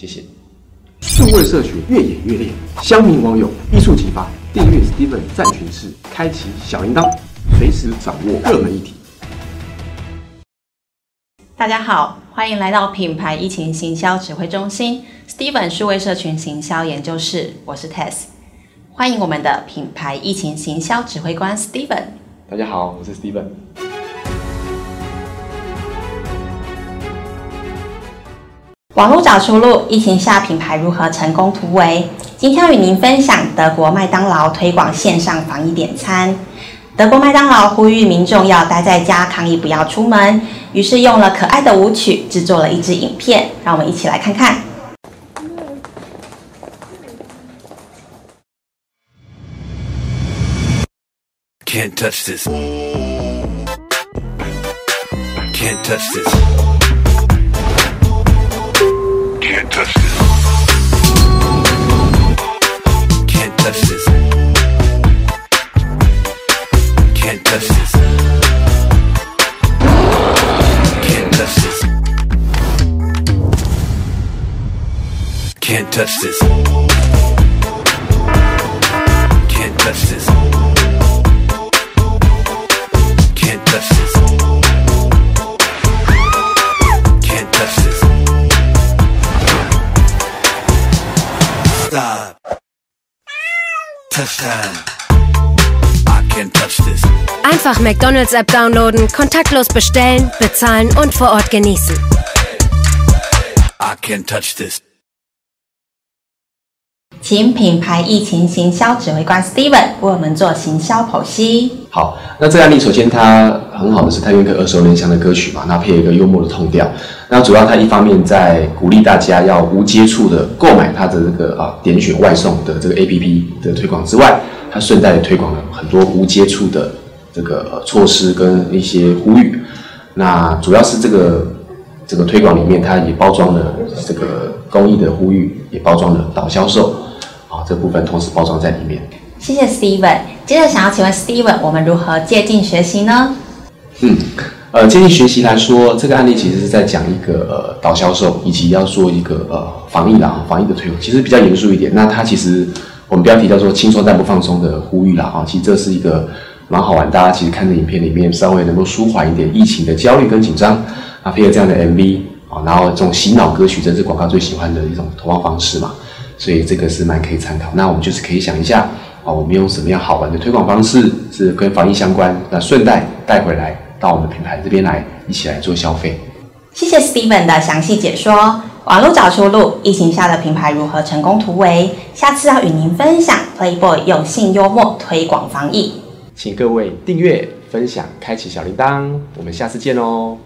谢谢。数位社群越演越烈，乡民网友一触即发。订阅 Steven 战群室，开启小铃铛，随时掌握热门议题。大家好，欢迎来到品牌疫情行销指挥中心 Steven 数位社群行销研究室，我是 Tess。欢迎我们的品牌疫情行销指挥官 Steven。大家好，我是 Steven。网络找出路，疫情下品牌如何成功突围？今天与您分享德国麦当劳推广线上防疫点餐。德国麦当劳呼吁民众要待在家抗疫，不要出门，于是用了可爱的舞曲制作了一支影片，让我们一起来看看。Can't touch this. Can't touch this. Can't touch this. Can't touch this. Can't touch this. Can't touch this. Can't touch this. Can't touch this. Einfach McDonald's App downloaden, kontaktlos bestellen, bezahlen und vor Ort genießen. I can't touch this. 请品牌疫情行销指挥官 Steven 为我们做行销剖析。好，那这案例首先它很好的是它用一个耳熟能详的歌曲嘛，那配一个幽默的痛调。那主要它一方面在鼓励大家要无接触的购买它的这个啊点选外送的这个 APP 的推广之外，它顺带推广了很多无接触的这个措施跟一些呼吁。那主要是这个这个推广里面，它也包装了这个公益的呼吁，也包装了导销售。这部分同时包装在里面。谢谢 Steven。接着想要请问 Steven，我们如何借鉴学习呢？嗯，呃，借鉴学习来说，这个案例其实是在讲一个呃导销售，以及要做一个呃防疫啦，防疫的推广，其实比较严肃一点。那它其实我们标题叫做“轻松但不放松”的呼吁啦，啊，其实这是一个蛮好玩，大家其实看着影片里面稍微能够舒缓一点疫情的焦虑跟紧张，啊，配合这样的 MV 啊，然后这种洗脑歌曲，这是广告最喜欢的一种投放方式嘛。所以这个是蛮可以参考。那我们就是可以想一下，啊，我们用什么样好玩的推广方式是跟防疫相关？那顺带带回来到我们品牌这边来，一起来做消费。谢谢 Steven 的详细解说。网络找出路，疫情下的品牌如何成功突围？下次要与您分享 Playboy 有性幽默推广防疫。请各位订阅、分享、开启小铃铛。我们下次见哦。